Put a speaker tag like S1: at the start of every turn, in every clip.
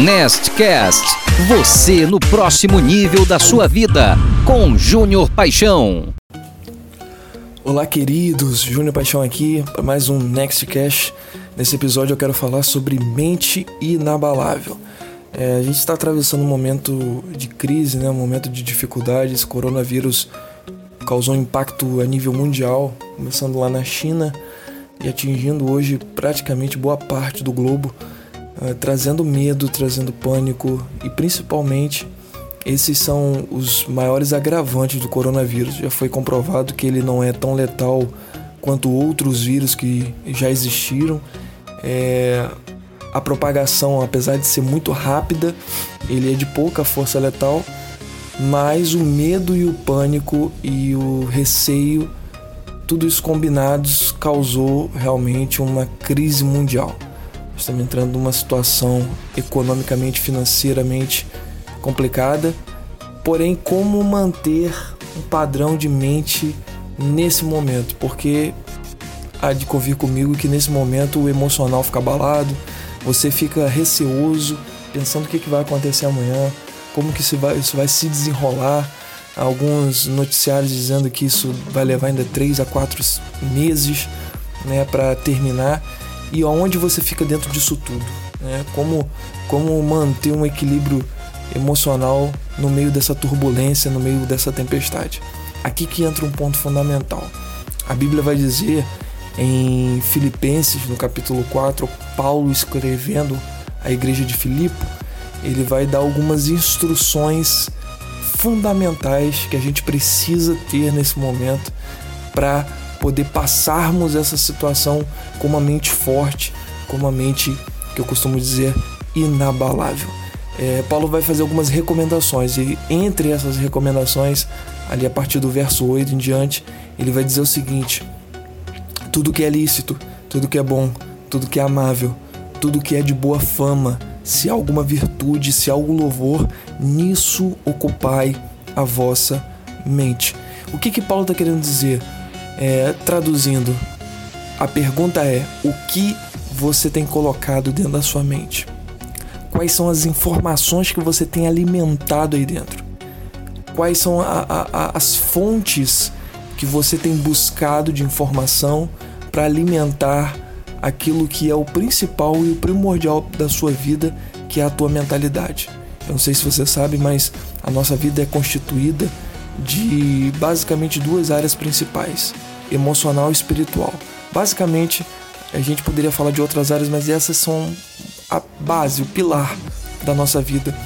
S1: Nestcast, você no próximo nível da sua vida, com Júnior Paixão.
S2: Olá, queridos, Júnior Paixão aqui para mais um Nextcast. Nesse episódio eu quero falar sobre mente inabalável. É, a gente está atravessando um momento de crise, né? um momento de dificuldades. Coronavírus causou um impacto a nível mundial, começando lá na China e atingindo hoje praticamente boa parte do globo, uh, trazendo medo, trazendo pânico e principalmente esses são os maiores agravantes do coronavírus. Já foi comprovado que ele não é tão letal quanto outros vírus que já existiram. É, a propagação, apesar de ser muito rápida, ele é de pouca força letal, mas o medo e o pânico e o receio tudo isso combinados causou realmente uma crise mundial. Estamos entrando numa situação economicamente, financeiramente complicada. Porém, como manter um padrão de mente nesse momento? Porque há de convir comigo que nesse momento o emocional fica abalado, você fica receoso, pensando o que, vai acontecer amanhã, como que isso vai, isso vai se desenrolar alguns noticiários dizendo que isso vai levar ainda 3 a 4 meses né, para terminar. E aonde você fica dentro disso tudo? Né? Como, como manter um equilíbrio emocional no meio dessa turbulência, no meio dessa tempestade? Aqui que entra um ponto fundamental. A Bíblia vai dizer em Filipenses, no capítulo 4, Paulo escrevendo à igreja de Filipe, ele vai dar algumas instruções fundamentais que a gente precisa ter nesse momento para poder passarmos essa situação com uma mente forte, com uma mente que eu costumo dizer inabalável. É, Paulo vai fazer algumas recomendações e entre essas recomendações, ali a partir do verso 8 em diante, ele vai dizer o seguinte: tudo que é lícito, tudo que é bom, tudo que é amável, tudo que é de boa fama, se há alguma virtude, se há algum louvor, nisso ocupai a vossa mente. O que que Paulo está querendo dizer? É, traduzindo, a pergunta é: o que você tem colocado dentro da sua mente? Quais são as informações que você tem alimentado aí dentro? Quais são a, a, as fontes que você tem buscado de informação para alimentar aquilo que é o principal e o primordial da sua vida, que é a tua mentalidade. Eu não sei se você sabe, mas a nossa vida é constituída de basicamente duas áreas principais: emocional e espiritual. Basicamente, a gente poderia falar de outras áreas, mas essas são a base, o pilar da nossa vida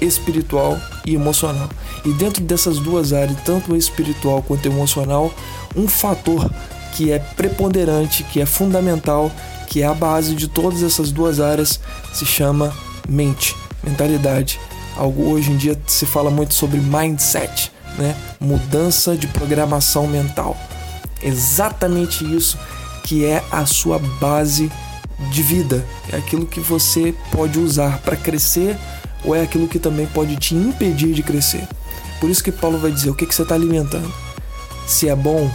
S2: espiritual e emocional. E dentro dessas duas áreas, tanto espiritual quanto emocional, um fator que é preponderante, que é fundamental, que é a base de todas essas duas áreas, se chama mente, mentalidade. Algo hoje em dia se fala muito sobre mindset, né? Mudança de programação mental. Exatamente isso que é a sua base de vida. É aquilo que você pode usar para crescer ou é aquilo que também pode te impedir de crescer. Por isso que Paulo vai dizer o que, que você está alimentando. Se é bom,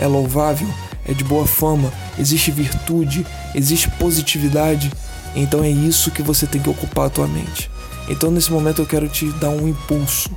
S2: é louvável, é de boa fama, existe virtude, existe positividade, então é isso que você tem que ocupar a tua mente. Então nesse momento eu quero te dar um impulso,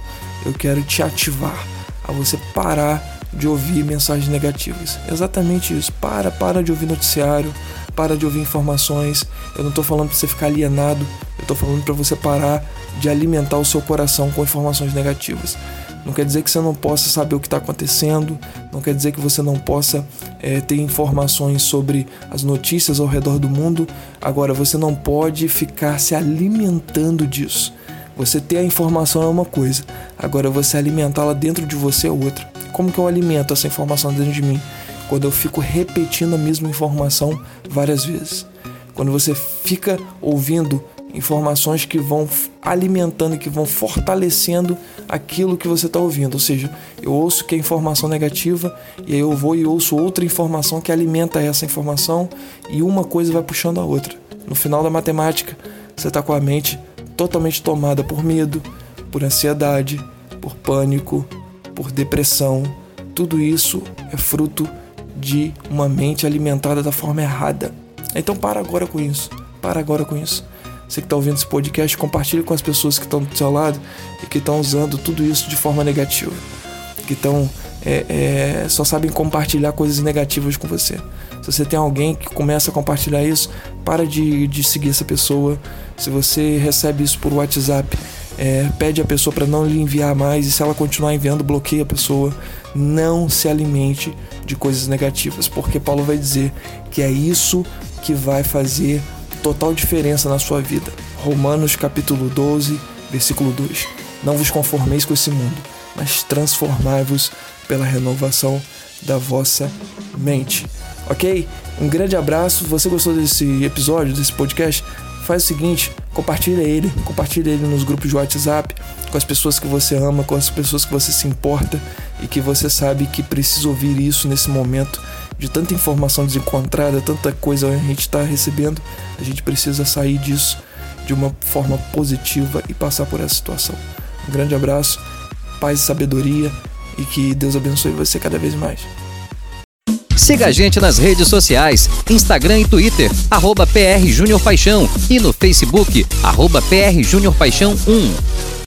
S2: eu quero te ativar a você parar de ouvir mensagens negativas. Exatamente isso. Para, para de ouvir noticiário, para de ouvir informações. Eu não estou falando para você ficar alienado, eu estou falando para você parar de alimentar o seu coração com informações negativas. Não quer dizer que você não possa saber o que está acontecendo, não quer dizer que você não possa é, ter informações sobre as notícias ao redor do mundo. Agora, você não pode ficar se alimentando disso. Você ter a informação é uma coisa, agora você alimentá-la dentro de você é outra. Como que eu alimento essa informação dentro de mim? Quando eu fico repetindo a mesma informação várias vezes. Quando você fica ouvindo informações que vão alimentando, que vão fortalecendo aquilo que você está ouvindo. Ou seja, eu ouço que é informação negativa e aí eu vou e ouço outra informação que alimenta essa informação e uma coisa vai puxando a outra. No final da matemática, você está com a mente totalmente tomada por medo, por ansiedade, por pânico, por depressão. Tudo isso é fruto de uma mente alimentada da forma errada. Então para agora com isso. Para agora com isso. Você que está ouvindo esse podcast, compartilhe com as pessoas que estão do seu lado e que estão usando tudo isso de forma negativa. Que estão é, é, só sabem compartilhar coisas negativas com você. Se você tem alguém que começa a compartilhar isso, para de, de seguir essa pessoa. Se você recebe isso por WhatsApp, é, pede a pessoa para não lhe enviar mais e se ela continuar enviando, bloqueia a pessoa. Não se alimente de coisas negativas, porque Paulo vai dizer que é isso que vai fazer total diferença na sua vida. Romanos capítulo 12, versículo 2. Não vos conformeis com esse mundo, mas transformai-vos pela renovação da vossa mente. Ok? Um grande abraço. Você gostou desse episódio, desse podcast? Faz o seguinte, compartilha ele, compartilha ele nos grupos de WhatsApp, com as pessoas que você ama, com as pessoas que você se importa e que você sabe que precisa ouvir isso nesse momento de tanta informação desencontrada, tanta coisa a gente está recebendo. A gente precisa sair disso de uma forma positiva e passar por essa situação. Um grande abraço, paz e sabedoria e que Deus abençoe você cada vez mais.
S1: Siga a gente nas redes sociais, Instagram e Twitter, arroba PR Júnior Paixão e no Facebook, arroba PR Júnior Paixão 1.